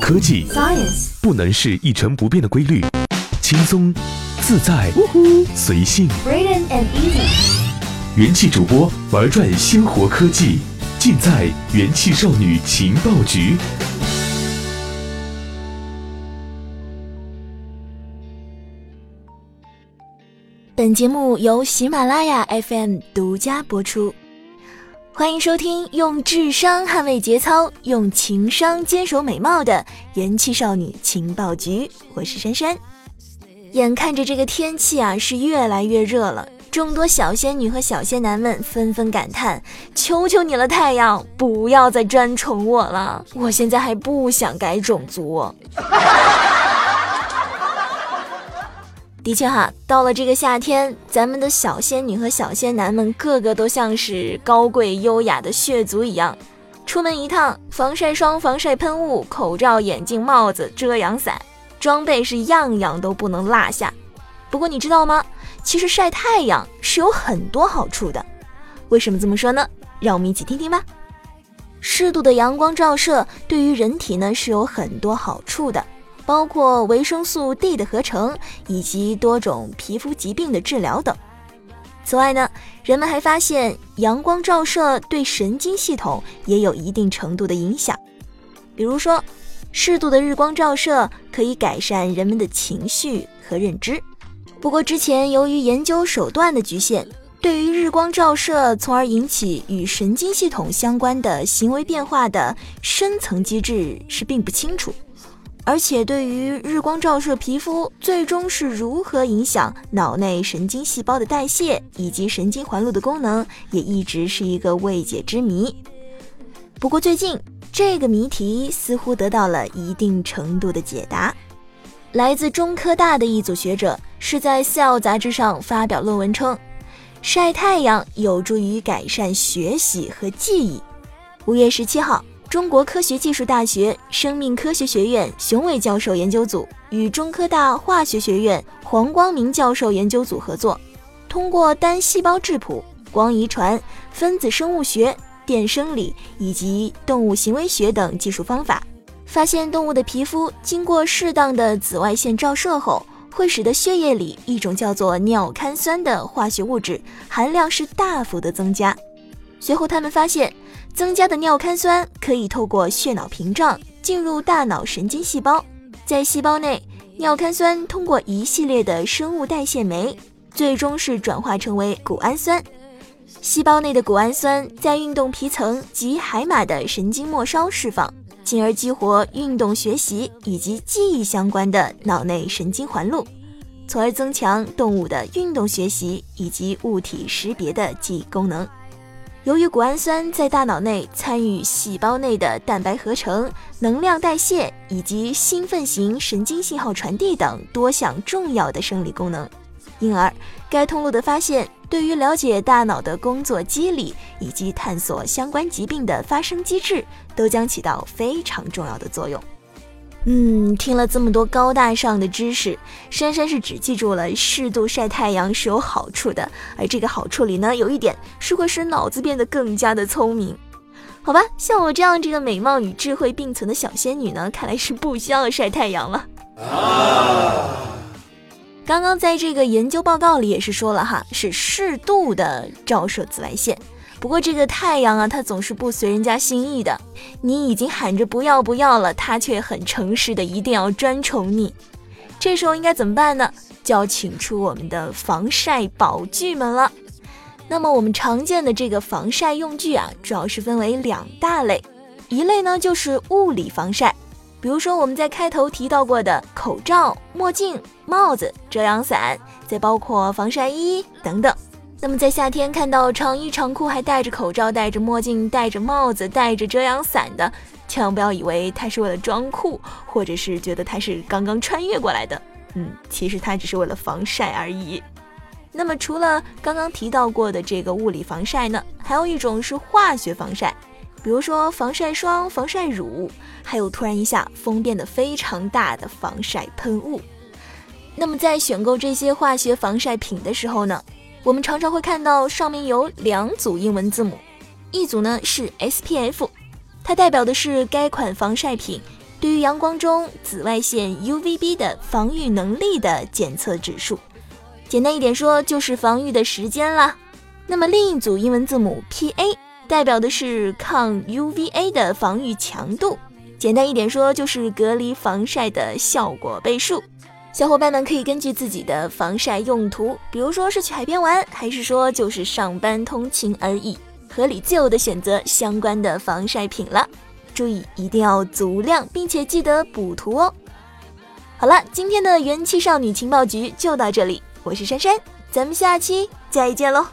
科技 Science 不能是一成不变的规律，轻松、自在、随性。Braden and Easy 元气主播玩转鲜活科技，尽在元气少女情报局。本节目由喜马拉雅 FM 独家播出，欢迎收听用智商捍卫节操、用情商坚守美貌的元气少女情报局。我是珊珊。眼看着这个天气啊是越来越热了，众多小仙女和小仙男们纷纷感叹：“求求你了，太阳，不要再专宠我了！我现在还不想改种族。”的确哈，到了这个夏天，咱们的小仙女和小仙男们个个都像是高贵优雅的血族一样，出门一趟，防晒霜、防晒喷雾、口罩、眼镜、帽子、遮阳伞，装备是样样都不能落下。不过你知道吗？其实晒太阳是有很多好处的。为什么这么说呢？让我们一起听听吧。适度的阳光照射对于人体呢是有很多好处的。包括维生素 D 的合成以及多种皮肤疾病的治疗等。此外呢，人们还发现阳光照射对神经系统也有一定程度的影响。比如说，适度的日光照射可以改善人们的情绪和认知。不过之前由于研究手段的局限，对于日光照射从而引起与神经系统相关的行为变化的深层机制是并不清楚。而且，对于日光照射皮肤最终是如何影响脑内神经细胞的代谢以及神经环路的功能，也一直是一个未解之谜。不过，最近这个谜题似乎得到了一定程度的解答。来自中科大的一组学者是在《Cell》杂志上发表论文称，晒太阳有助于改善学习和记忆。五月十七号。中国科学技术大学生命科学学院熊伟教授研究组与中科大化学学院黄光明教授研究组合作，通过单细胞质谱、光遗传、分子生物学、电生理以及动物行为学等技术方法，发现动物的皮肤经过适当的紫外线照射后，会使得血液里一种叫做尿苷酸的化学物质含量是大幅的增加。随后，他们发现，增加的尿苷酸可以透过血脑屏障进入大脑神经细胞，在细胞内，尿苷酸通过一系列的生物代谢酶，最终是转化成为谷氨酸。细胞内的谷氨酸在运动皮层及海马的神经末梢释放，进而激活运动学习以及记忆相关的脑内神经环路，从而增强动物的运动学习以及物体识别的记忆功能。由于谷氨酸在大脑内参与细胞内的蛋白合成、能量代谢以及兴奋型神经信号传递等多项重要的生理功能，因而该通路的发现对于了解大脑的工作机理以及探索相关疾病的发生机制，都将起到非常重要的作用。嗯，听了这么多高大上的知识，珊珊是只记住了适度晒太阳是有好处的，而这个好处里呢，有一点是会使脑子变得更加的聪明。好吧，像我这样这个美貌与智慧并存的小仙女呢，看来是不需要晒太阳了。刚刚在这个研究报告里也是说了哈，是适度的照射紫外线。不过这个太阳啊，它总是不随人家心意的。你已经喊着不要不要了，它却很诚实的一定要专宠你。这时候应该怎么办呢？就要请出我们的防晒宝具们了。那么我们常见的这个防晒用具啊，主要是分为两大类，一类呢就是物理防晒，比如说我们在开头提到过的口罩、墨镜、帽子、遮阳伞，再包括防晒衣等等。那么在夏天看到长衣长裤还戴着口罩、戴着墨镜、戴着帽子、戴着遮阳伞的，千万不要以为他是为了装酷，或者是觉得他是刚刚穿越过来的。嗯，其实他只是为了防晒而已。那么除了刚刚提到过的这个物理防晒呢，还有一种是化学防晒，比如说防晒霜、防晒乳，还有突然一下风变得非常大的防晒喷雾。那么在选购这些化学防晒品的时候呢，我们常常会看到上面有两组英文字母，一组呢是 SPF，它代表的是该款防晒品对于阳光中紫外线 UVB 的防御能力的检测指数。简单一点说，就是防御的时间啦。那么另一组英文字母 PA 代表的是抗 UVA 的防御强度。简单一点说，就是隔离防晒的效果倍数。小伙伴们可以根据自己的防晒用途，比如说是去海边玩，还是说就是上班通勤而已，合理自由的选择相关的防晒品了。注意一定要足量，并且记得补涂哦。好了，今天的元气少女情报局就到这里，我是珊珊，咱们下期再见喽。